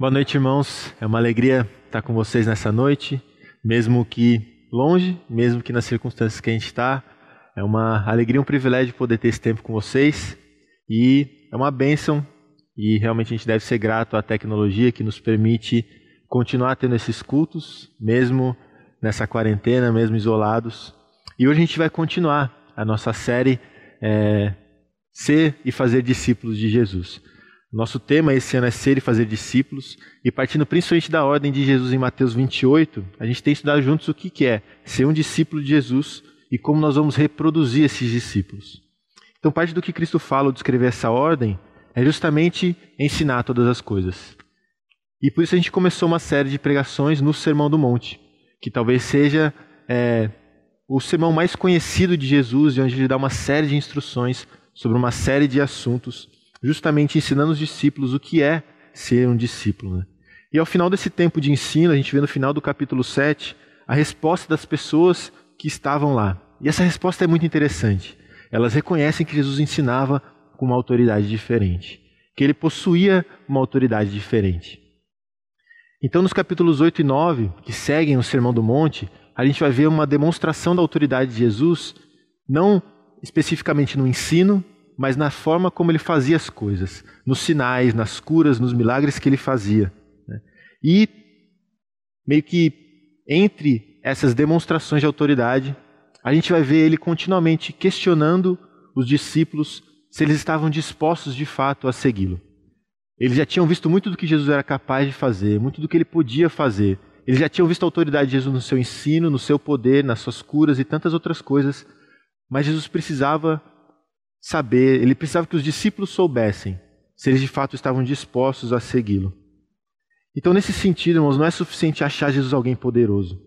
Boa noite, irmãos. É uma alegria estar com vocês nessa noite, mesmo que longe, mesmo que nas circunstâncias que a gente está. É uma alegria, um privilégio poder ter esse tempo com vocês e é uma bênção e realmente a gente deve ser grato à tecnologia que nos permite continuar tendo esses cultos, mesmo nessa quarentena, mesmo isolados. E hoje a gente vai continuar a nossa série é, Ser e Fazer Discípulos de Jesus. Nosso tema esse ano é ser e fazer discípulos, e partindo principalmente da ordem de Jesus em Mateus 28, a gente tem estudado juntos o que, é ser um discípulo de Jesus e como nós vamos reproduzir esses discípulos. Então, parte do que Cristo fala ao descrever essa ordem é justamente ensinar todas as coisas. E por isso a gente começou uma série de pregações no Sermão do Monte, que talvez seja é, o sermão mais conhecido de Jesus, onde ele dá uma série de instruções sobre uma série de assuntos justamente ensinando os discípulos o que é ser um discípulo. Né? E ao final desse tempo de ensino, a gente vê no final do capítulo 7 a resposta das pessoas que estavam lá. E essa resposta é muito interessante. Elas reconhecem que Jesus ensinava com uma autoridade diferente, que ele possuía uma autoridade diferente. Então, nos capítulos 8 e 9, que seguem o Sermão do Monte, a gente vai ver uma demonstração da autoridade de Jesus, não especificamente no ensino, mas na forma como ele fazia as coisas, nos sinais, nas curas, nos milagres que ele fazia. Né? E, meio que entre essas demonstrações de autoridade, a gente vai ver ele continuamente questionando os discípulos se eles estavam dispostos de fato a segui-lo. Eles já tinham visto muito do que Jesus era capaz de fazer, muito do que ele podia fazer. Eles já tinham visto a autoridade de Jesus no seu ensino, no seu poder, nas suas curas e tantas outras coisas. Mas Jesus precisava saber, ele precisava que os discípulos soubessem se eles de fato estavam dispostos a segui-lo. Então, nesse sentido, irmãos, não é suficiente achar Jesus alguém poderoso.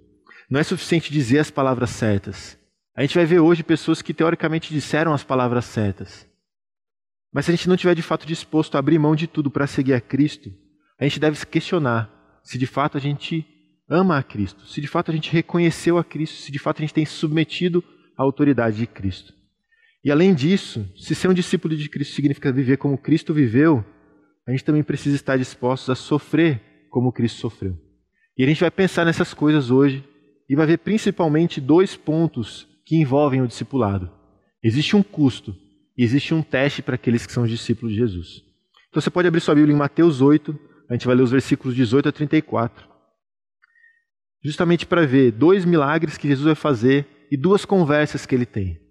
Não é suficiente dizer as palavras certas. A gente vai ver hoje pessoas que teoricamente disseram as palavras certas. Mas se a gente não estiver de fato disposto a abrir mão de tudo para seguir a Cristo, a gente deve se questionar se de fato a gente ama a Cristo, se de fato a gente reconheceu a Cristo, se de fato a gente tem submetido à autoridade de Cristo. E além disso, se ser um discípulo de Cristo significa viver como Cristo viveu, a gente também precisa estar dispostos a sofrer como Cristo sofreu. E a gente vai pensar nessas coisas hoje e vai ver principalmente dois pontos que envolvem o discipulado. Existe um custo e existe um teste para aqueles que são os discípulos de Jesus. Então você pode abrir sua Bíblia em Mateus 8, a gente vai ler os versículos 18 a 34. Justamente para ver dois milagres que Jesus vai fazer e duas conversas que ele tem.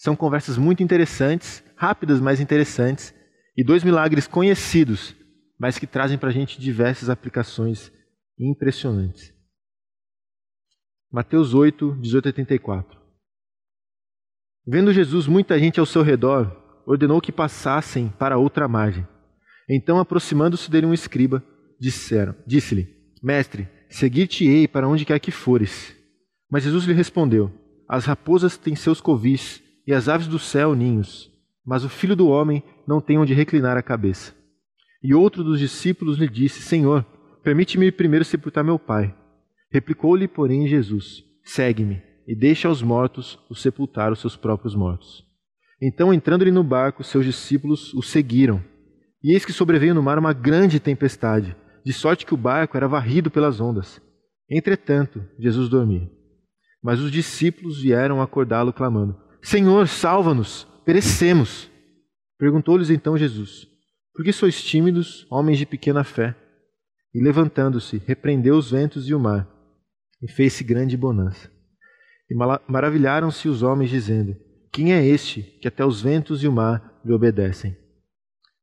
São conversas muito interessantes, rápidas, mas interessantes, e dois milagres conhecidos, mas que trazem para a gente diversas aplicações impressionantes. Mateus 8, 18 a 34. Vendo Jesus muita gente ao seu redor, ordenou que passassem para outra margem. Então, aproximando-se dele um escriba, disseram, disse-lhe: Mestre, seguir-te-ei para onde quer que fores. Mas Jesus lhe respondeu: As raposas têm seus covis e as aves do céu ninhos, mas o filho do homem não tem onde reclinar a cabeça. E outro dos discípulos lhe disse: Senhor, permite-me primeiro sepultar meu pai. Replicou-lhe, porém, Jesus: Segue-me e deixa aos mortos o sepultar os seus próprios mortos. Então, entrando-lhe no barco, seus discípulos o seguiram. E eis que sobreveio no mar uma grande tempestade, de sorte que o barco era varrido pelas ondas. Entretanto, Jesus dormia. Mas os discípulos vieram acordá-lo, clamando: Senhor, salva-nos, perecemos. Perguntou-lhes então Jesus: Por que sois tímidos, homens de pequena fé? E levantando-se, repreendeu os ventos e o mar, e fez-se grande bonança. E maravilharam-se os homens, dizendo: Quem é este que até os ventos e o mar lhe obedecem?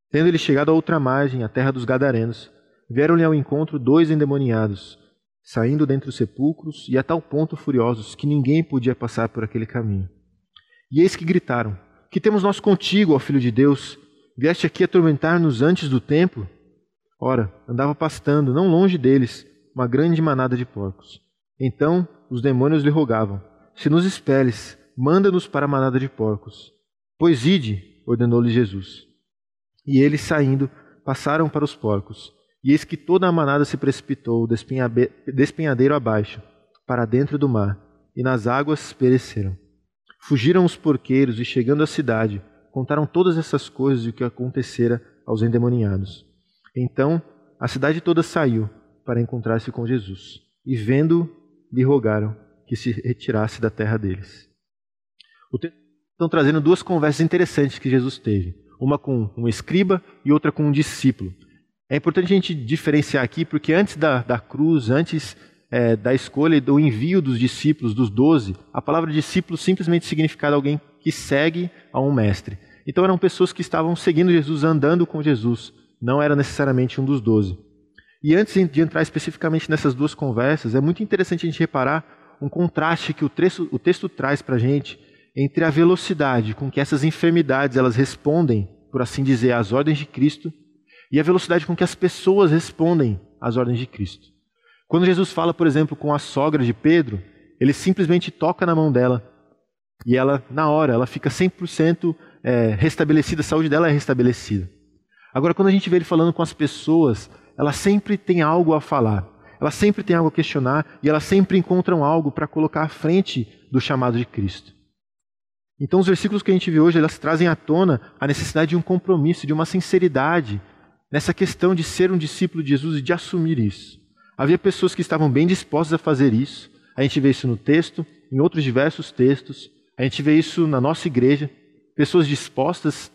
Tendo ele chegado à outra margem, a terra dos Gadarenos, vieram-lhe ao encontro dois endemoniados, saindo dentre os sepulcros e a tal ponto furiosos que ninguém podia passar por aquele caminho. E eis que gritaram: Que temos nós contigo, ó Filho de Deus? Vieste aqui atormentar-nos antes do tempo? Ora, andava pastando, não longe deles, uma grande manada de porcos. Então os demônios lhe rogavam: Se nos expeles, manda-nos para a manada de porcos. Pois ide, ordenou-lhe Jesus. E eles, saindo, passaram para os porcos. E eis que toda a manada se precipitou, despenhadeiro abaixo, para dentro do mar, e nas águas pereceram. Fugiram os porqueiros e, chegando à cidade, contaram todas essas coisas e o que acontecera aos endemoniados. Então a cidade toda saiu para encontrar-se com Jesus, e vendo, lhe rogaram que se retirasse da terra deles. Estão trazendo duas conversas interessantes que Jesus teve, uma com um escriba e outra com um discípulo. É importante a gente diferenciar aqui, porque antes da, da cruz, antes é, da escolha e do envio dos discípulos, dos doze, a palavra discípulo simplesmente significava alguém que segue a um mestre. Então eram pessoas que estavam seguindo Jesus, andando com Jesus, não era necessariamente um dos doze. E antes de entrar especificamente nessas duas conversas, é muito interessante a gente reparar um contraste que o texto, o texto traz para a gente entre a velocidade com que essas enfermidades elas respondem, por assim dizer, às ordens de Cristo, e a velocidade com que as pessoas respondem às ordens de Cristo. Quando Jesus fala, por exemplo, com a sogra de Pedro, ele simplesmente toca na mão dela e ela, na hora, ela fica 100% é, restabelecida, a saúde dela é restabelecida. Agora, quando a gente vê ele falando com as pessoas, ela sempre tem algo a falar, ela sempre tem algo a questionar e elas sempre encontram algo para colocar à frente do chamado de Cristo. Então, os versículos que a gente vê hoje, elas trazem à tona a necessidade de um compromisso, de uma sinceridade nessa questão de ser um discípulo de Jesus e de assumir isso. Havia pessoas que estavam bem dispostas a fazer isso. A gente vê isso no texto, em outros diversos textos. A gente vê isso na nossa igreja. Pessoas dispostas,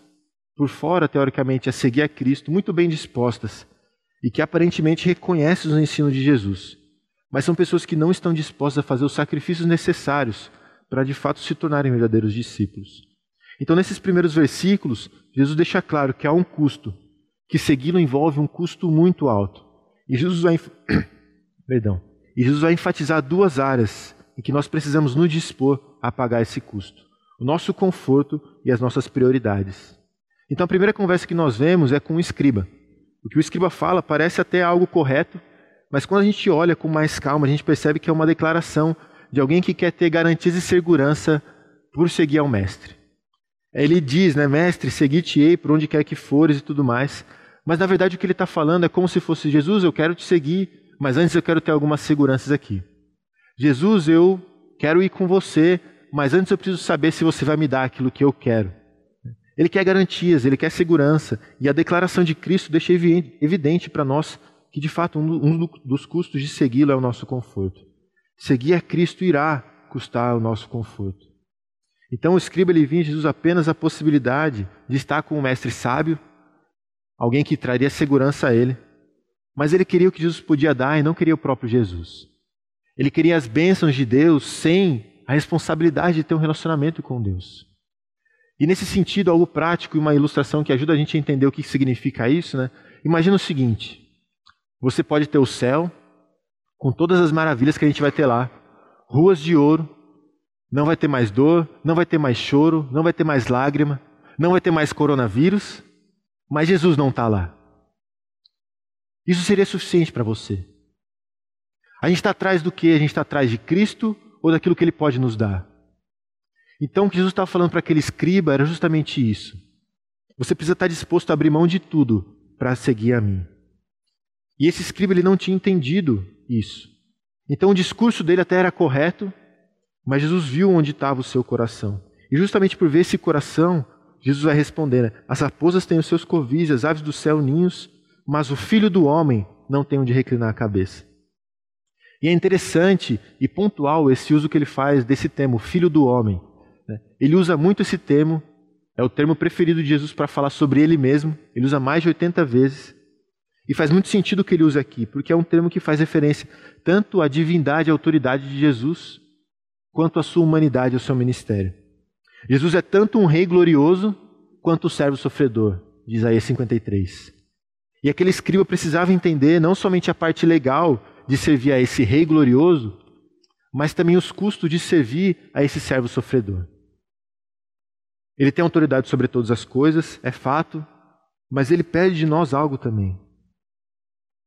por fora, teoricamente, a seguir a Cristo, muito bem dispostas, e que aparentemente reconhecem os ensinos de Jesus. Mas são pessoas que não estão dispostas a fazer os sacrifícios necessários para de fato se tornarem verdadeiros discípulos. Então, nesses primeiros versículos, Jesus deixa claro que há um custo, que segui-lo envolve um custo muito alto. E Jesus vai, perdão, e Jesus vai enfatizar duas áreas em que nós precisamos nos dispor a pagar esse custo: o nosso conforto e as nossas prioridades. Então, a primeira conversa que nós vemos é com o escriba. O que o escriba fala parece até algo correto, mas quando a gente olha com mais calma, a gente percebe que é uma declaração de alguém que quer ter garantias e segurança por seguir ao mestre. Ele diz, né, mestre, segui-te-ei por onde quer que fores e tudo mais. Mas na verdade o que ele está falando é como se fosse Jesus, eu quero te seguir, mas antes eu quero ter algumas seguranças aqui. Jesus, eu quero ir com você, mas antes eu preciso saber se você vai me dar aquilo que eu quero. Ele quer garantias, ele quer segurança, e a declaração de Cristo deixa evidente para nós que de fato um dos custos de segui-lo é o nosso conforto. Seguir a Cristo irá custar o nosso conforto. Então o escriba ele vinha Jesus apenas a possibilidade de estar com o mestre sábio, alguém que traria segurança a ele. Mas ele queria o que Jesus podia dar e não queria o próprio Jesus. Ele queria as bênçãos de Deus sem a responsabilidade de ter um relacionamento com Deus. E nesse sentido, algo prático e uma ilustração que ajuda a gente a entender o que significa isso, né? Imagina o seguinte: você pode ter o céu com todas as maravilhas que a gente vai ter lá, ruas de ouro, não vai ter mais dor, não vai ter mais choro, não vai ter mais lágrima, não vai ter mais coronavírus, mas Jesus não está lá. Isso seria suficiente para você. A gente está atrás do que? A gente está atrás de Cristo ou daquilo que Ele pode nos dar? Então, o que Jesus estava falando para aquele escriba era justamente isso. Você precisa estar disposto a abrir mão de tudo para seguir a mim. E esse escriba ele não tinha entendido isso. Então, o discurso dele até era correto, mas Jesus viu onde estava o seu coração. E justamente por ver esse coração, Jesus vai responder: né? As raposas têm os seus covis, as aves do céu ninhos, mas o filho do homem não tem onde reclinar a cabeça. E é interessante e pontual esse uso que ele faz desse termo, filho do homem. Né? Ele usa muito esse termo, é o termo preferido de Jesus para falar sobre ele mesmo, ele usa mais de 80 vezes. E faz muito sentido o que ele usa aqui, porque é um termo que faz referência tanto à divindade e autoridade de Jesus, quanto à sua humanidade e ao seu ministério. Jesus é tanto um rei glorioso quanto o servo sofredor, de Isaías 53. E aquele escriba precisava entender não somente a parte legal de servir a esse rei glorioso, mas também os custos de servir a esse servo sofredor. Ele tem autoridade sobre todas as coisas, é fato, mas ele pede de nós algo também.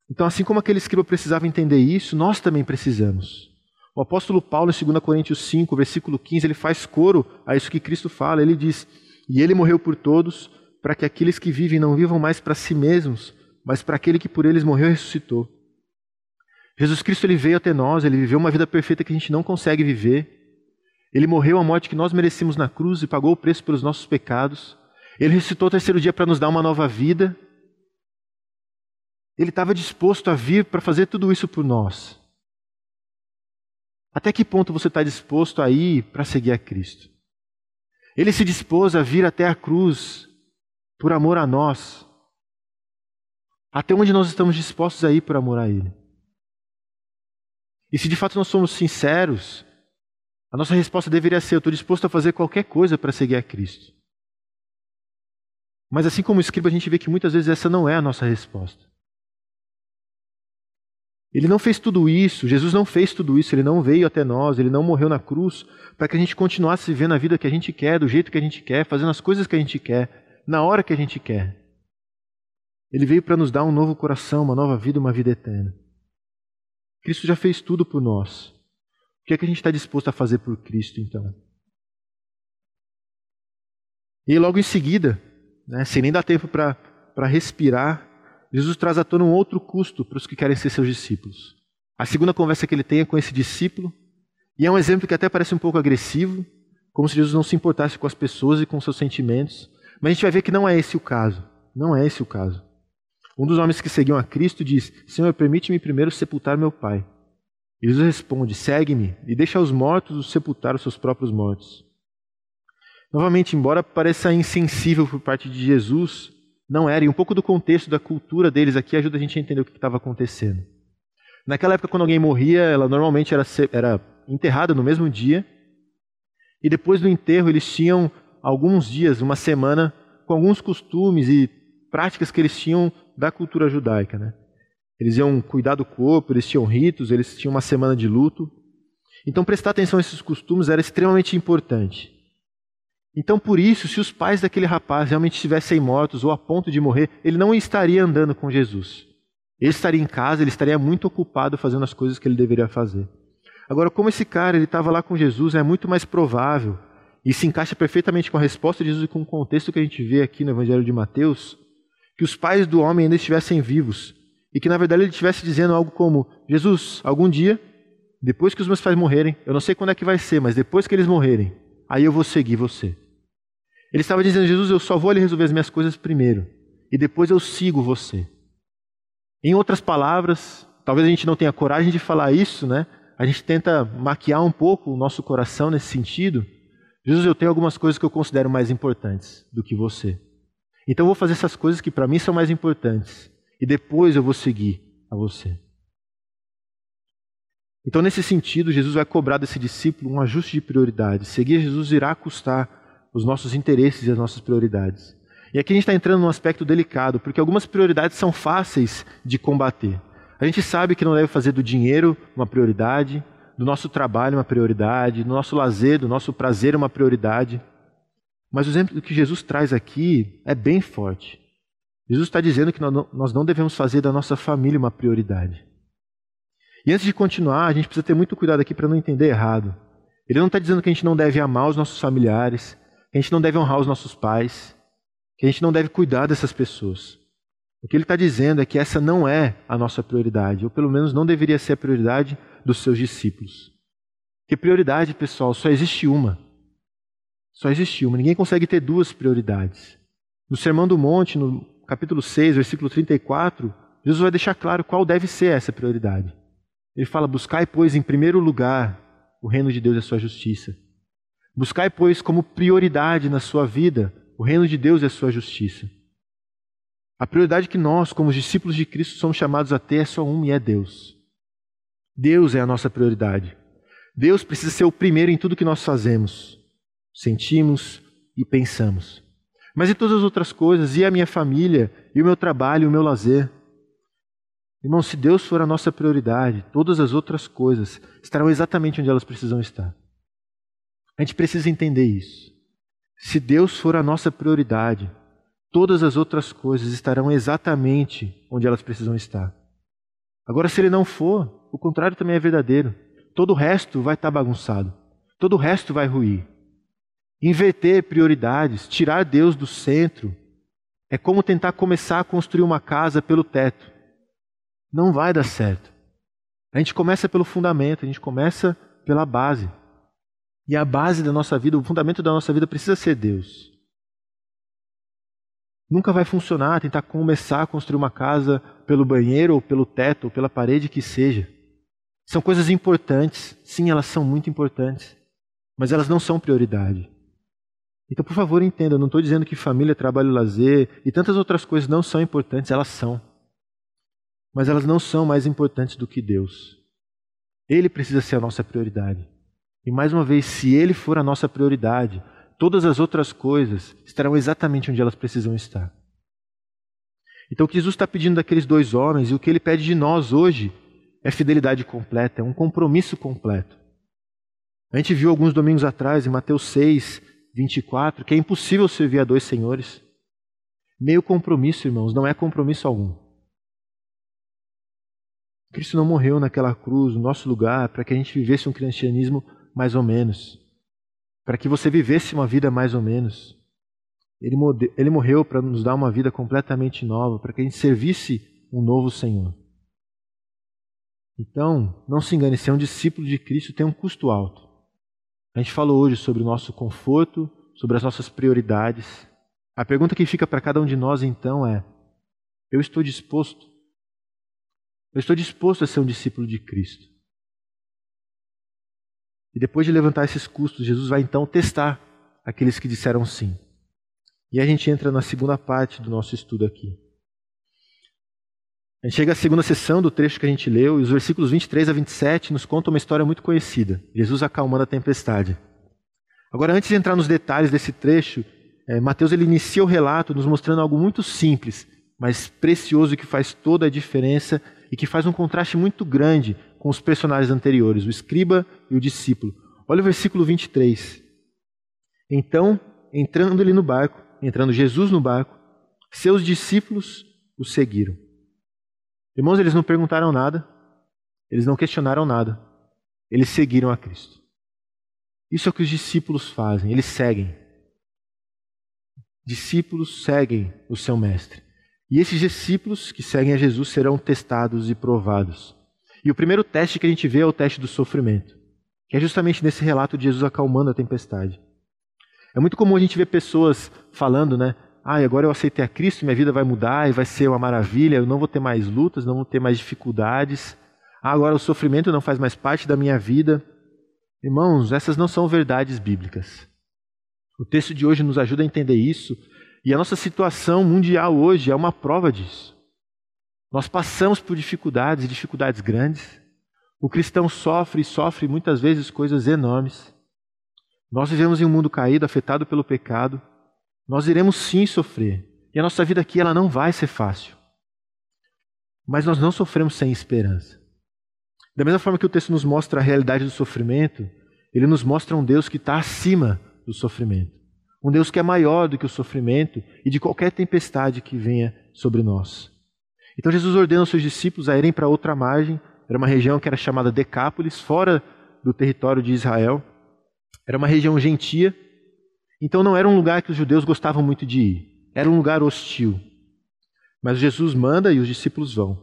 Então, assim como aquele escriba precisava entender isso, nós também precisamos. O apóstolo Paulo, em 2 Coríntios 5, versículo 15, ele faz coro a isso que Cristo fala. Ele diz: E ele morreu por todos, para que aqueles que vivem não vivam mais para si mesmos, mas para aquele que por eles morreu e ressuscitou. Jesus Cristo ele veio até nós, ele viveu uma vida perfeita que a gente não consegue viver. Ele morreu a morte que nós merecemos na cruz e pagou o preço pelos nossos pecados. Ele ressuscitou o terceiro dia para nos dar uma nova vida. Ele estava disposto a vir para fazer tudo isso por nós. Até que ponto você está disposto a ir para seguir a Cristo? Ele se dispôs a vir até a cruz por amor a nós. Até onde nós estamos dispostos a ir por amor a Ele? E se de fato nós somos sinceros, a nossa resposta deveria ser: eu estou disposto a fazer qualquer coisa para seguir a Cristo. Mas assim como escriba, a gente vê que muitas vezes essa não é a nossa resposta. Ele não fez tudo isso, Jesus não fez tudo isso, ele não veio até nós, ele não morreu na cruz para que a gente continuasse vivendo a vida que a gente quer, do jeito que a gente quer, fazendo as coisas que a gente quer, na hora que a gente quer. Ele veio para nos dar um novo coração, uma nova vida, uma vida eterna. Cristo já fez tudo por nós. O que é que a gente está disposto a fazer por Cristo, então? E logo em seguida, né, sem nem dar tempo para respirar, Jesus traz à tona um outro custo para os que querem ser seus discípulos. A segunda conversa que ele tem é com esse discípulo, e é um exemplo que até parece um pouco agressivo, como se Jesus não se importasse com as pessoas e com seus sentimentos, mas a gente vai ver que não é esse o caso. Não é esse o caso. Um dos homens que seguiam a Cristo diz: Senhor, permite-me primeiro sepultar meu pai. Jesus responde: Segue-me e deixa os mortos sepultar os seus próprios mortos. Novamente, embora pareça insensível por parte de Jesus, não era, e um pouco do contexto da cultura deles aqui ajuda a gente a entender o que estava acontecendo. Naquela época, quando alguém morria, ela normalmente era, era enterrada no mesmo dia, e depois do enterro eles tinham alguns dias, uma semana, com alguns costumes e práticas que eles tinham da cultura judaica. Né? Eles iam cuidar do corpo, eles tinham ritos, eles tinham uma semana de luto. Então, prestar atenção a esses costumes era extremamente importante. Então, por isso, se os pais daquele rapaz realmente estivessem mortos ou a ponto de morrer, ele não estaria andando com Jesus. Ele estaria em casa, ele estaria muito ocupado fazendo as coisas que ele deveria fazer. Agora, como esse cara ele estava lá com Jesus, é muito mais provável e se encaixa perfeitamente com a resposta de Jesus e com o contexto que a gente vê aqui no Evangelho de Mateus, que os pais do homem ainda estivessem vivos e que na verdade ele estivesse dizendo algo como: Jesus, algum dia, depois que os meus pais morrerem, eu não sei quando é que vai ser, mas depois que eles morrerem, aí eu vou seguir você. Ele estava dizendo: Jesus, eu só vou ali resolver as minhas coisas primeiro, e depois eu sigo você. Em outras palavras, talvez a gente não tenha coragem de falar isso, né? A gente tenta maquiar um pouco o nosso coração nesse sentido. Jesus, eu tenho algumas coisas que eu considero mais importantes do que você. Então eu vou fazer essas coisas que para mim são mais importantes. E depois eu vou seguir a você. Então, nesse sentido, Jesus vai cobrar desse discípulo um ajuste de prioridade. Seguir Jesus irá custar os nossos interesses e as nossas prioridades. E aqui a gente está entrando num aspecto delicado, porque algumas prioridades são fáceis de combater. A gente sabe que não deve fazer do dinheiro uma prioridade, do nosso trabalho uma prioridade, do nosso lazer, do nosso prazer uma prioridade. Mas o exemplo que Jesus traz aqui é bem forte. Jesus está dizendo que nós não devemos fazer da nossa família uma prioridade. E antes de continuar, a gente precisa ter muito cuidado aqui para não entender errado. Ele não está dizendo que a gente não deve amar os nossos familiares, que a gente não deve honrar os nossos pais, que a gente não deve cuidar dessas pessoas. O que ele está dizendo é que essa não é a nossa prioridade, ou pelo menos não deveria ser a prioridade dos seus discípulos. Que prioridade, pessoal, só existe uma. Só existe uma. Ninguém consegue ter duas prioridades. No Sermão do Monte, no capítulo 6, versículo 34, Jesus vai deixar claro qual deve ser essa prioridade. Ele fala: Buscai, pois, em primeiro lugar o reino de Deus e a sua justiça Buscai, pois, como prioridade na sua vida o reino de Deus e a sua justiça. A prioridade que nós, como discípulos de Cristo, somos chamados a ter é só uma e é Deus. Deus é a nossa prioridade. Deus precisa ser o primeiro em tudo que nós fazemos, sentimos e pensamos. Mas em todas as outras coisas, e a minha família, e o meu trabalho, e o meu lazer. Irmão, se Deus for a nossa prioridade, todas as outras coisas estarão exatamente onde elas precisam estar. A gente precisa entender isso. Se Deus for a nossa prioridade, todas as outras coisas estarão exatamente onde elas precisam estar. Agora, se Ele não for, o contrário também é verdadeiro. Todo o resto vai estar bagunçado. Todo o resto vai ruir. Inverter prioridades, tirar Deus do centro, é como tentar começar a construir uma casa pelo teto. Não vai dar certo. A gente começa pelo fundamento, a gente começa pela base. E a base da nossa vida, o fundamento da nossa vida precisa ser Deus. Nunca vai funcionar tentar começar a construir uma casa pelo banheiro, ou pelo teto, ou pela parede que seja. São coisas importantes, sim, elas são muito importantes, mas elas não são prioridade. Então, por favor, entenda, não estou dizendo que família, trabalho, lazer e tantas outras coisas não são importantes, elas são. Mas elas não são mais importantes do que Deus. Ele precisa ser a nossa prioridade. E mais uma vez, se Ele for a nossa prioridade, todas as outras coisas estarão exatamente onde elas precisam estar. Então, o que Jesus está pedindo daqueles dois homens e o que ele pede de nós hoje é fidelidade completa, é um compromisso completo. A gente viu alguns domingos atrás, em Mateus 6, 24, que é impossível servir a dois senhores. Meio compromisso, irmãos, não é compromisso algum. Cristo não morreu naquela cruz, no nosso lugar, para que a gente vivesse um cristianismo mais ou menos para que você vivesse uma vida mais ou menos. Ele, ele morreu para nos dar uma vida completamente nova, para que a gente servisse um novo Senhor. Então, não se engane, ser um discípulo de Cristo tem um custo alto. A gente falou hoje sobre o nosso conforto, sobre as nossas prioridades. A pergunta que fica para cada um de nós então é: eu estou disposto? Eu estou disposto a ser um discípulo de Cristo? E depois de levantar esses custos, Jesus vai então testar aqueles que disseram sim. E a gente entra na segunda parte do nosso estudo aqui. A gente chega à segunda sessão do trecho que a gente leu, e os versículos 23 a 27 nos contam uma história muito conhecida: Jesus acalmando a tempestade. Agora, antes de entrar nos detalhes desse trecho, é, Mateus ele inicia o relato nos mostrando algo muito simples, mas precioso que faz toda a diferença e que faz um contraste muito grande com os personagens anteriores, o escriba e o discípulo. Olha o versículo 23. Então, entrando ele no barco, entrando Jesus no barco, seus discípulos o seguiram. Irmãos, eles não perguntaram nada, eles não questionaram nada, eles seguiram a Cristo. Isso é o que os discípulos fazem, eles seguem. Discípulos seguem o seu mestre. E esses discípulos que seguem a Jesus serão testados e provados. E o primeiro teste que a gente vê é o teste do sofrimento, que é justamente nesse relato de Jesus acalmando a tempestade. É muito comum a gente ver pessoas falando, né? Ah, agora eu aceitei a Cristo, minha vida vai mudar e vai ser uma maravilha, eu não vou ter mais lutas, não vou ter mais dificuldades. Ah, agora o sofrimento não faz mais parte da minha vida. Irmãos, essas não são verdades bíblicas. O texto de hoje nos ajuda a entender isso e a nossa situação mundial hoje é uma prova disso. Nós passamos por dificuldades, dificuldades grandes. O cristão sofre e sofre muitas vezes coisas enormes. Nós vivemos em um mundo caído, afetado pelo pecado. Nós iremos sim sofrer. E a nossa vida aqui ela não vai ser fácil. Mas nós não sofremos sem esperança. Da mesma forma que o texto nos mostra a realidade do sofrimento, ele nos mostra um Deus que está acima do sofrimento. Um Deus que é maior do que o sofrimento e de qualquer tempestade que venha sobre nós. Então Jesus ordena aos seus discípulos a irem para outra margem, era uma região que era chamada Decápolis, fora do território de Israel. Era uma região gentia, então não era um lugar que os judeus gostavam muito de ir, era um lugar hostil. Mas Jesus manda e os discípulos vão.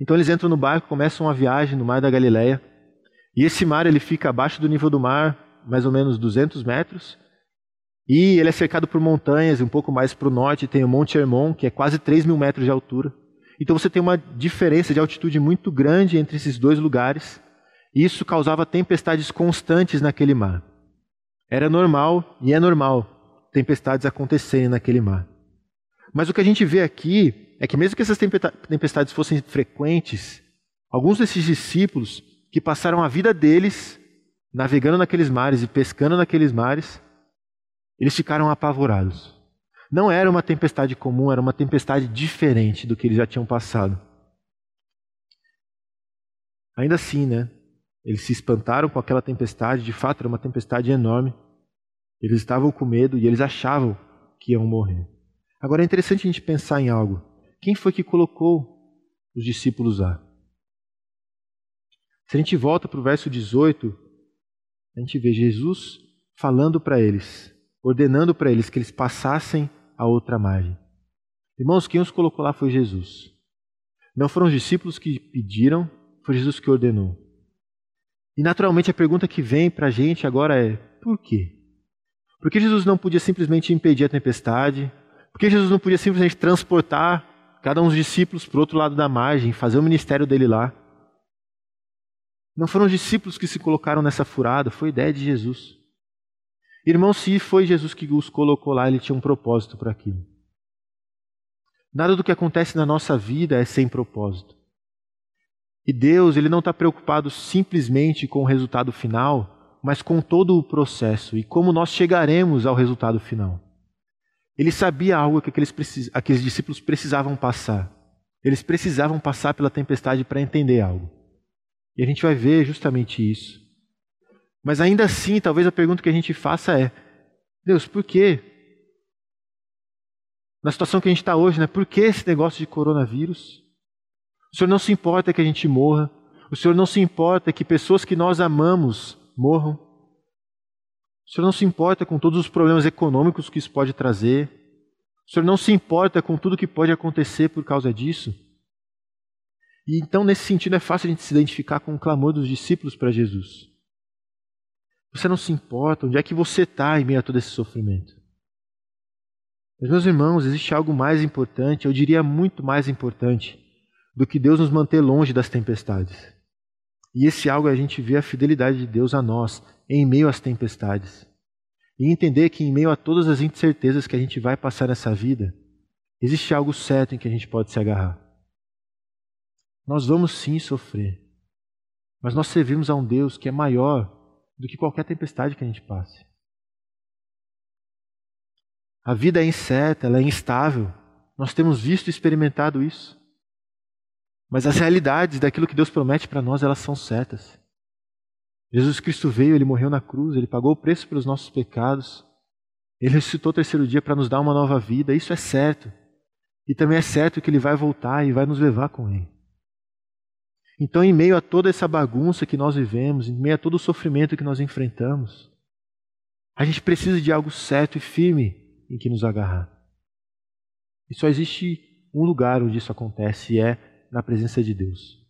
Então eles entram no barco, começam a viagem no mar da Galileia. E esse mar ele fica abaixo do nível do mar, mais ou menos 200 metros, e ele é cercado por montanhas, um pouco mais para o norte tem o Monte Hermon, que é quase 3 mil metros de altura. Então você tem uma diferença de altitude muito grande entre esses dois lugares. E isso causava tempestades constantes naquele mar. Era normal, e é normal, tempestades acontecerem naquele mar. Mas o que a gente vê aqui é que, mesmo que essas tempestades fossem frequentes, alguns desses discípulos que passaram a vida deles navegando naqueles mares e pescando naqueles mares, eles ficaram apavorados. Não era uma tempestade comum, era uma tempestade diferente do que eles já tinham passado. Ainda assim, né? Eles se espantaram com aquela tempestade, de fato era uma tempestade enorme. Eles estavam com medo e eles achavam que iam morrer. Agora é interessante a gente pensar em algo. Quem foi que colocou os discípulos lá? Se a gente volta para o verso 18, a gente vê Jesus falando para eles: ordenando para eles que eles passassem a outra margem. Irmãos, quem os colocou lá foi Jesus. Não foram os discípulos que pediram, foi Jesus que ordenou. E naturalmente a pergunta que vem para a gente agora é: por quê? Por que Jesus não podia simplesmente impedir a tempestade? Por que Jesus não podia simplesmente transportar cada um dos discípulos para o outro lado da margem, fazer o ministério dele lá? Não foram os discípulos que se colocaram nessa furada, foi ideia de Jesus. Irmão, se foi Jesus que os colocou lá, ele tinha um propósito para aquilo. Nada do que acontece na nossa vida é sem propósito. E Deus, ele não está preocupado simplesmente com o resultado final, mas com todo o processo e como nós chegaremos ao resultado final. Ele sabia algo que aqueles, aqueles discípulos precisavam passar. Eles precisavam passar pela tempestade para entender algo. E a gente vai ver justamente isso. Mas ainda assim, talvez a pergunta que a gente faça é: Deus, por quê? Na situação que a gente está hoje, né? Por que esse negócio de coronavírus? O Senhor não se importa que a gente morra. O Senhor não se importa que pessoas que nós amamos morram. O Senhor não se importa com todos os problemas econômicos que isso pode trazer. O Senhor não se importa com tudo que pode acontecer por causa disso. E então, nesse sentido, é fácil a gente se identificar com o clamor dos discípulos para Jesus. Você não se importa onde é que você está em meio a todo esse sofrimento. Mas, meus irmãos, existe algo mais importante, eu diria muito mais importante, do que Deus nos manter longe das tempestades. E esse algo é a gente vê a fidelidade de Deus a nós em meio às tempestades. E entender que em meio a todas as incertezas que a gente vai passar nessa vida, existe algo certo em que a gente pode se agarrar. Nós vamos sim sofrer, mas nós servimos a um Deus que é maior do que qualquer tempestade que a gente passe. A vida é incerta, ela é instável. Nós temos visto e experimentado isso. Mas as realidades daquilo que Deus promete para nós, elas são certas. Jesus Cristo veio, ele morreu na cruz, ele pagou o preço pelos nossos pecados. Ele ressuscitou o terceiro dia para nos dar uma nova vida, isso é certo. E também é certo que ele vai voltar e vai nos levar com ele. Então, em meio a toda essa bagunça que nós vivemos, em meio a todo o sofrimento que nós enfrentamos, a gente precisa de algo certo e firme em que nos agarrar. E só existe um lugar onde isso acontece, e é na presença de Deus.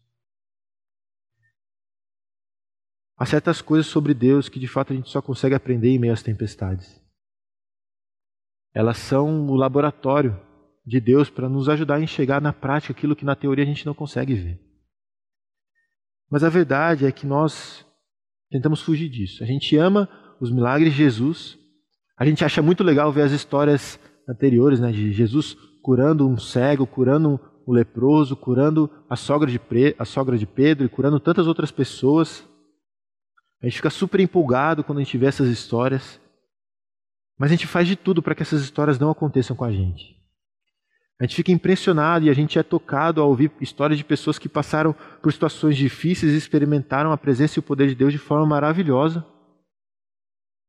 Há certas coisas sobre Deus que de fato a gente só consegue aprender em meio às tempestades. Elas são o laboratório de Deus para nos ajudar a enxergar na prática aquilo que na teoria a gente não consegue ver. Mas a verdade é que nós tentamos fugir disso. A gente ama os milagres de Jesus, a gente acha muito legal ver as histórias anteriores, né, de Jesus curando um cego, curando o leproso, curando a sogra, de a sogra de Pedro e curando tantas outras pessoas. A gente fica super empolgado quando a gente vê essas histórias, mas a gente faz de tudo para que essas histórias não aconteçam com a gente. A gente fica impressionado e a gente é tocado ao ouvir histórias de pessoas que passaram por situações difíceis e experimentaram a presença e o poder de Deus de forma maravilhosa.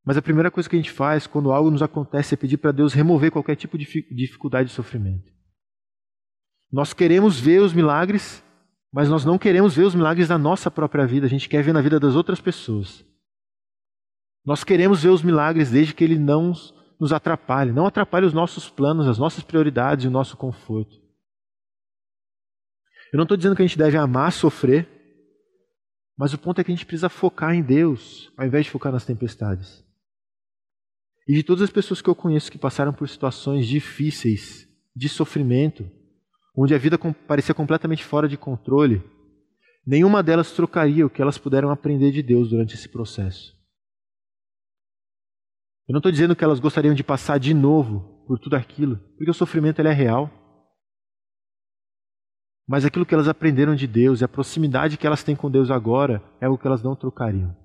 Mas a primeira coisa que a gente faz quando algo nos acontece é pedir para Deus remover qualquer tipo de dificuldade e sofrimento. Nós queremos ver os milagres, mas nós não queremos ver os milagres da nossa própria vida, a gente quer ver na vida das outras pessoas. Nós queremos ver os milagres desde que ele não nos atrapalhe, não atrapalhe os nossos planos, as nossas prioridades e o nosso conforto. Eu não estou dizendo que a gente deve amar sofrer, mas o ponto é que a gente precisa focar em Deus, ao invés de focar nas tempestades. E de todas as pessoas que eu conheço que passaram por situações difíceis, de sofrimento, onde a vida parecia completamente fora de controle, nenhuma delas trocaria o que elas puderam aprender de Deus durante esse processo. Eu não estou dizendo que elas gostariam de passar de novo por tudo aquilo, porque o sofrimento é real. Mas aquilo que elas aprenderam de Deus e a proximidade que elas têm com Deus agora é o que elas não trocariam.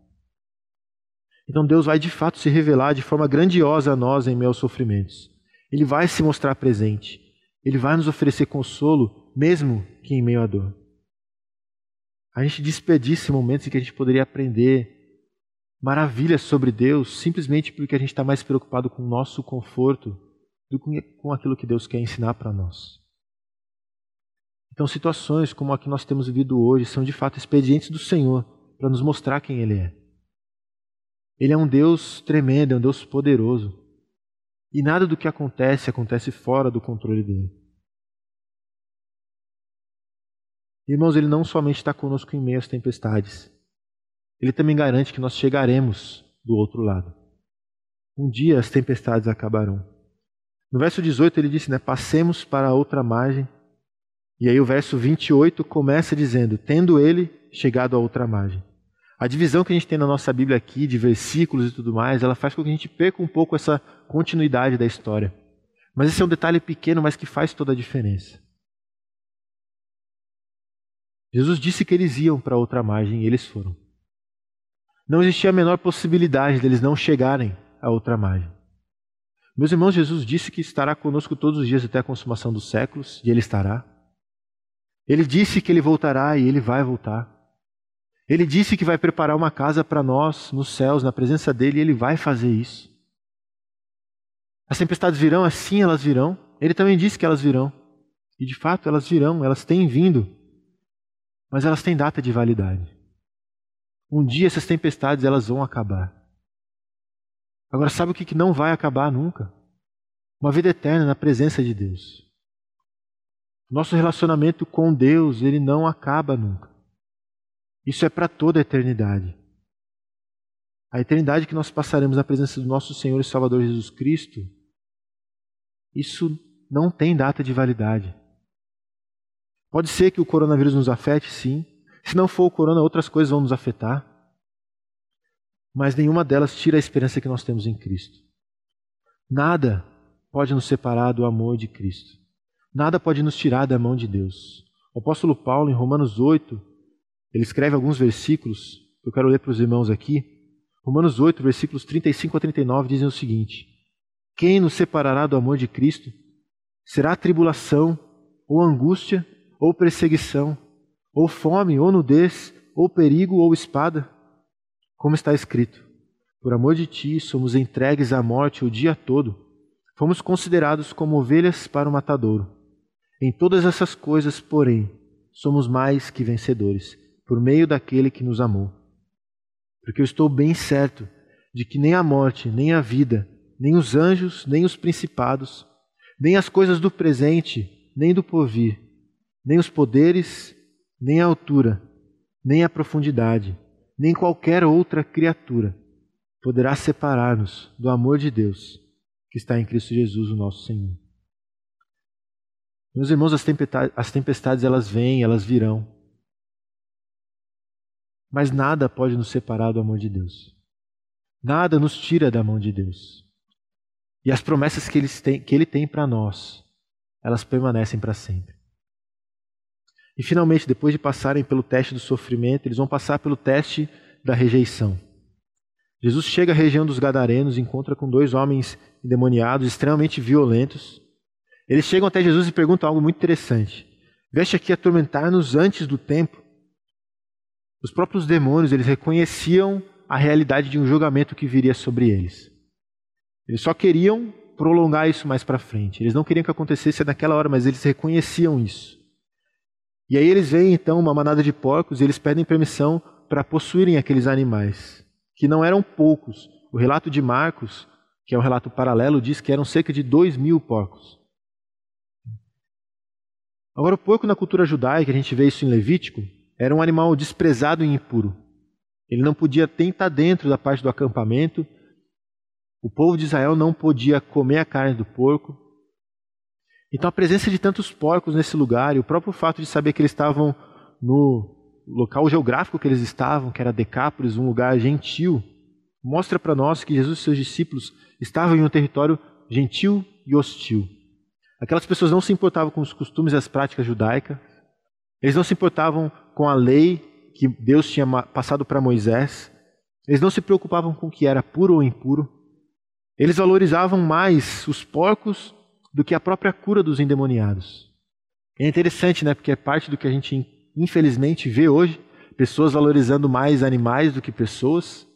Então Deus vai de fato se revelar de forma grandiosa a nós em meio aos sofrimentos. Ele vai se mostrar presente. Ele vai nos oferecer consolo, mesmo que em meio à dor. A gente desperdiça momentos em que a gente poderia aprender maravilhas sobre Deus simplesmente porque a gente está mais preocupado com o nosso conforto do que com aquilo que Deus quer ensinar para nós. Então, situações como a que nós temos vivido hoje são de fato expedientes do Senhor para nos mostrar quem Ele é. Ele é um Deus tremendo, é um Deus poderoso. E nada do que acontece acontece fora do controle dele. Irmãos, ele não somente está conosco em meio às tempestades, ele também garante que nós chegaremos do outro lado. Um dia as tempestades acabarão. No verso 18 ele disse, né, passemos para a outra margem. E aí o verso 28 começa dizendo, tendo ele chegado à outra margem. A divisão que a gente tem na nossa Bíblia aqui, de versículos e tudo mais, ela faz com que a gente perca um pouco essa continuidade da história. Mas esse é um detalhe pequeno, mas que faz toda a diferença. Jesus disse que eles iam para outra margem e eles foram. Não existia a menor possibilidade deles não chegarem à outra margem. Meus irmãos, Jesus disse que estará conosco todos os dias até a consumação dos séculos, e Ele estará. Ele disse que Ele voltará e Ele vai voltar. Ele disse que vai preparar uma casa para nós nos céus, na presença dEle, e Ele vai fazer isso. As tempestades virão, assim elas virão. Ele também disse que elas virão. E de fato elas virão, elas têm vindo. Mas elas têm data de validade. Um dia essas tempestades elas vão acabar. Agora sabe o que não vai acabar nunca? Uma vida eterna na presença de Deus. Nosso relacionamento com Deus, ele não acaba nunca. Isso é para toda a eternidade. A eternidade que nós passaremos na presença do nosso Senhor e Salvador Jesus Cristo isso não tem data de validade. Pode ser que o coronavírus nos afete, sim. Se não for o corona, outras coisas vão nos afetar. Mas nenhuma delas tira a esperança que nós temos em Cristo. Nada pode nos separar do amor de Cristo. Nada pode nos tirar da mão de Deus. O apóstolo Paulo, em Romanos 8, ele escreve alguns versículos que eu quero ler para os irmãos aqui. Romanos 8, versículos 35 a 39 dizem o seguinte: quem nos separará do amor de Cristo? Será tribulação, ou angústia, ou perseguição, ou fome, ou nudez, ou perigo, ou espada? Como está escrito: Por amor de ti somos entregues à morte o dia todo, fomos considerados como ovelhas para o matadouro. Em todas essas coisas, porém, somos mais que vencedores, por meio daquele que nos amou. Porque eu estou bem certo de que nem a morte, nem a vida, nem os anjos, nem os principados, nem as coisas do presente, nem do porvir, nem os poderes, nem a altura, nem a profundidade, nem qualquer outra criatura poderá separar-nos do amor de Deus que está em Cristo Jesus, o nosso Senhor. Meus irmãos, as tempestades, as tempestades elas vêm, elas virão. Mas nada pode nos separar do amor de Deus. Nada nos tira da mão de Deus. E as promessas que, Ele tem para nós, elas permanecem para sempre. E finalmente, depois de passarem pelo teste do sofrimento, eles vão passar pelo teste da rejeição. Jesus chega à região dos Gadarenos e encontra com dois homens endemoniados, extremamente violentos. Eles chegam até Jesus e perguntam algo muito interessante. Veste aqui atormentar-nos antes do tempo. Os próprios demônios, eles reconheciam a realidade de um julgamento que viria sobre eles. Eles só queriam prolongar isso mais para frente. Eles não queriam que acontecesse naquela hora, mas eles reconheciam isso. E aí eles veem então uma manada de porcos e eles pedem permissão para possuírem aqueles animais, que não eram poucos. O relato de Marcos, que é um relato paralelo, diz que eram cerca de dois mil porcos. Agora, o porco na cultura judaica, a gente vê isso em Levítico, era um animal desprezado e impuro. Ele não podia tentar dentro da parte do acampamento, o povo de Israel não podia comer a carne do porco. Então a presença de tantos porcos nesse lugar e o próprio fato de saber que eles estavam no local geográfico que eles estavam, que era Decápolis, um lugar gentil, mostra para nós que Jesus e seus discípulos estavam em um território gentil e hostil. Aquelas pessoas não se importavam com os costumes e as práticas judaicas, eles não se importavam com a lei que Deus tinha passado para Moisés, eles não se preocupavam com o que era puro ou impuro, eles valorizavam mais os porcos do que a própria cura dos endemoniados. É interessante, né? Porque é parte do que a gente infelizmente vê hoje, pessoas valorizando mais animais do que pessoas,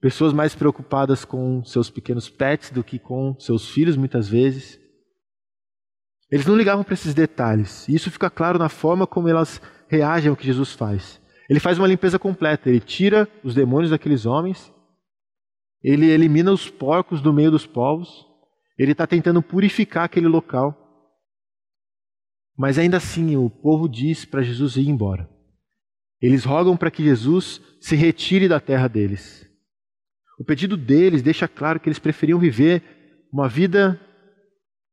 pessoas mais preocupadas com seus pequenos pets do que com seus filhos muitas vezes. Eles não ligavam para esses detalhes. E isso fica claro na forma como elas reagem ao que Jesus faz. Ele faz uma limpeza completa, ele tira os demônios daqueles homens ele elimina os porcos do meio dos povos, ele está tentando purificar aquele local. Mas ainda assim, o povo diz para Jesus ir embora. Eles rogam para que Jesus se retire da terra deles. O pedido deles deixa claro que eles preferiam viver uma vida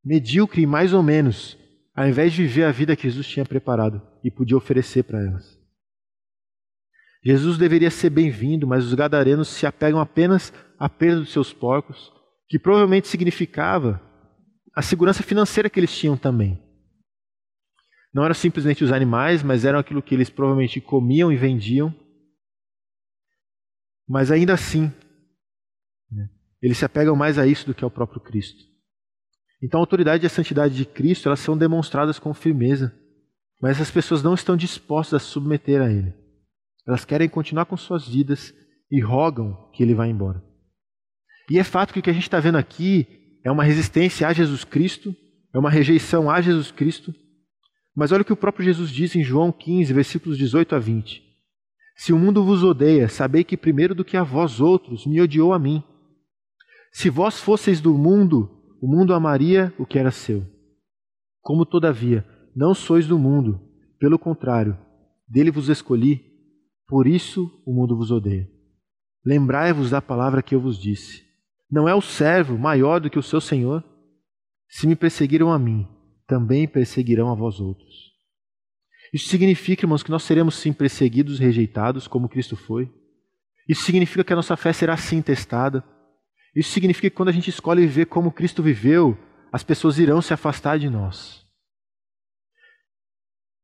medíocre mais ou menos, ao invés de viver a vida que Jesus tinha preparado e podia oferecer para elas. Jesus deveria ser bem-vindo, mas os gadarenos se apegam apenas à perda dos seus porcos, que provavelmente significava a segurança financeira que eles tinham também. Não eram simplesmente os animais, mas eram aquilo que eles provavelmente comiam e vendiam. Mas ainda assim, né, eles se apegam mais a isso do que ao próprio Cristo. Então a autoridade e a santidade de Cristo elas são demonstradas com firmeza, mas essas pessoas não estão dispostas a se submeter a Ele. Elas querem continuar com suas vidas e rogam que Ele vá embora. E é fato que o que a gente está vendo aqui é uma resistência a Jesus Cristo, é uma rejeição a Jesus Cristo, mas olha o que o próprio Jesus diz em João 15, versículos 18 a 20. Se o mundo vos odeia, sabei que primeiro do que a vós outros me odiou a mim. Se vós fosseis do mundo, o mundo amaria o que era seu. Como, todavia, não sois do mundo, pelo contrário, dele vos escolhi, por isso o mundo vos odeia. Lembrai-vos da palavra que eu vos disse. Não é o servo maior do que o seu senhor? Se me perseguiram a mim, também perseguirão a vós outros. Isso significa, irmãos, que nós seremos sim perseguidos, rejeitados, como Cristo foi. Isso significa que a nossa fé será sim testada. Isso significa que quando a gente escolhe viver como Cristo viveu, as pessoas irão se afastar de nós.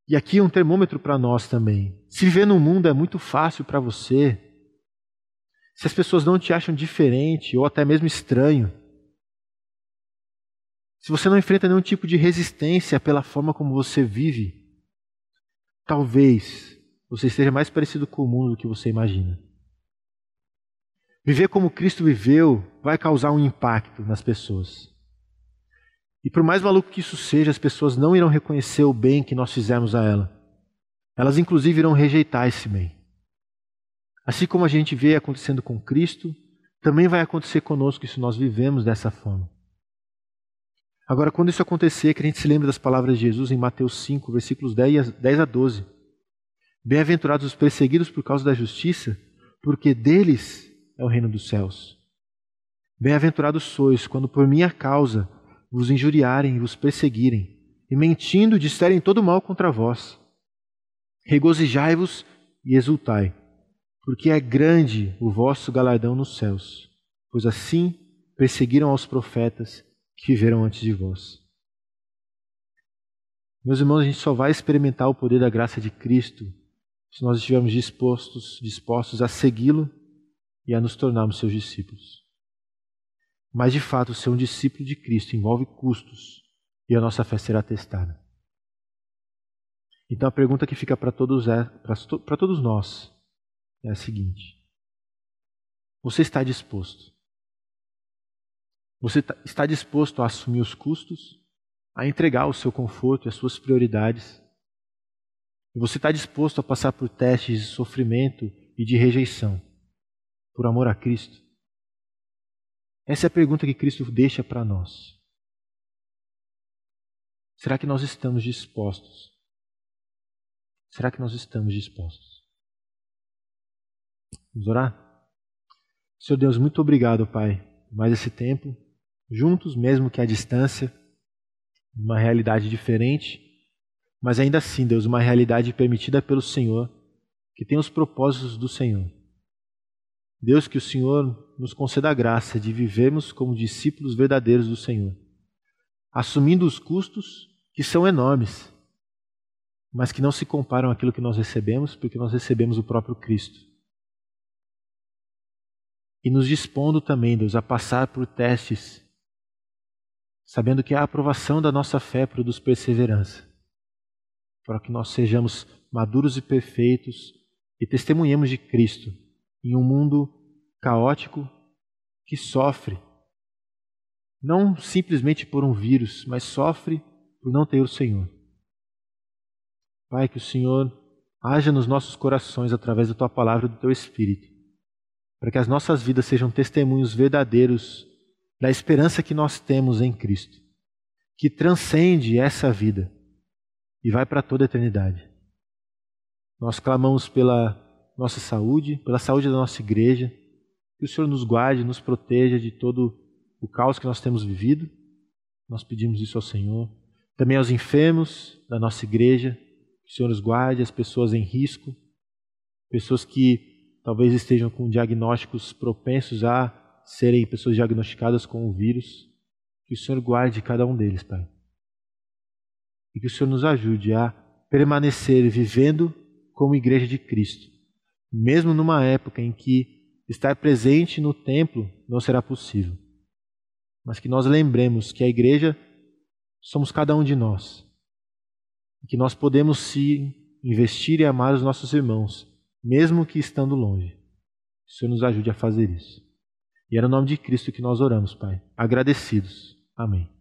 E aqui um termômetro para nós também. Se viver no mundo é muito fácil para você, se as pessoas não te acham diferente ou até mesmo estranho, se você não enfrenta nenhum tipo de resistência pela forma como você vive, talvez você esteja mais parecido com o mundo do que você imagina. Viver como Cristo viveu vai causar um impacto nas pessoas. E por mais maluco que isso seja, as pessoas não irão reconhecer o bem que nós fizemos a ela. Elas, inclusive, irão rejeitar esse bem. Assim como a gente vê acontecendo com Cristo, também vai acontecer conosco se nós vivemos dessa forma. Agora, quando isso acontecer, que a gente se lembre das palavras de Jesus em Mateus 5, versículos 10 a 12. Bem-aventurados os perseguidos por causa da justiça, porque deles é o reino dos céus. Bem-aventurados sois quando por minha causa vos injuriarem e vos perseguirem, e mentindo disserem todo mal contra vós. Regozijai-vos e exultai, porque é grande o vosso galardão nos céus, pois assim perseguiram aos profetas que viveram antes de vós. Meus irmãos, a gente só vai experimentar o poder da graça de Cristo se nós estivermos dispostos, dispostos a segui-lo e a nos tornarmos seus discípulos. Mas, de fato, ser um discípulo de Cristo envolve custos e a nossa fé será testada. Então, a pergunta que fica para todos, é, para todos nós é a seguinte: Você está disposto você tá, está disposto a assumir os custos, a entregar o seu conforto e as suas prioridades? Você está disposto a passar por testes de sofrimento e de rejeição, por amor a Cristo? Essa é a pergunta que Cristo deixa para nós. Será que nós estamos dispostos? Será que nós estamos dispostos? Vamos orar? Senhor Deus, muito obrigado, Pai, por mais esse tempo juntos, mesmo que à distância, uma realidade diferente, mas ainda assim, Deus, uma realidade permitida pelo Senhor, que tem os propósitos do Senhor. Deus, que o Senhor nos conceda a graça de vivermos como discípulos verdadeiros do Senhor, assumindo os custos que são enormes, mas que não se comparam àquilo que nós recebemos, porque nós recebemos o próprio Cristo. E nos dispondo também, Deus, a passar por testes sabendo que a aprovação da nossa fé produz perseverança, para que nós sejamos maduros e perfeitos e testemunhemos de Cristo em um mundo caótico que sofre, não simplesmente por um vírus, mas sofre por não ter o Senhor. Pai, que o Senhor haja nos nossos corações através da tua palavra e do teu Espírito, para que as nossas vidas sejam testemunhos verdadeiros da esperança que nós temos em Cristo, que transcende essa vida e vai para toda a eternidade. Nós clamamos pela nossa saúde, pela saúde da nossa igreja, que o Senhor nos guarde, nos proteja de todo o caos que nós temos vivido Nós pedimos isso ao Senhor. Também aos enfermos da nossa igreja, que o Senhor os guarde, as pessoas em risco, pessoas que talvez estejam com diagnósticos propensos a serem pessoas diagnosticadas com o vírus. Que o Senhor guarde cada um deles, Pai. E que o Senhor nos ajude a permanecer vivendo como igreja de Cristo, mesmo numa época em que estar presente no templo não será possível. Mas que nós lembremos que a igreja somos cada um de nós. E que nós podemos sim investir e amar os nossos irmãos, mesmo que estando longe. Que o Senhor nos ajude a fazer isso. E é no nome de Cristo que nós oramos, Pai. Agradecidos. Amém.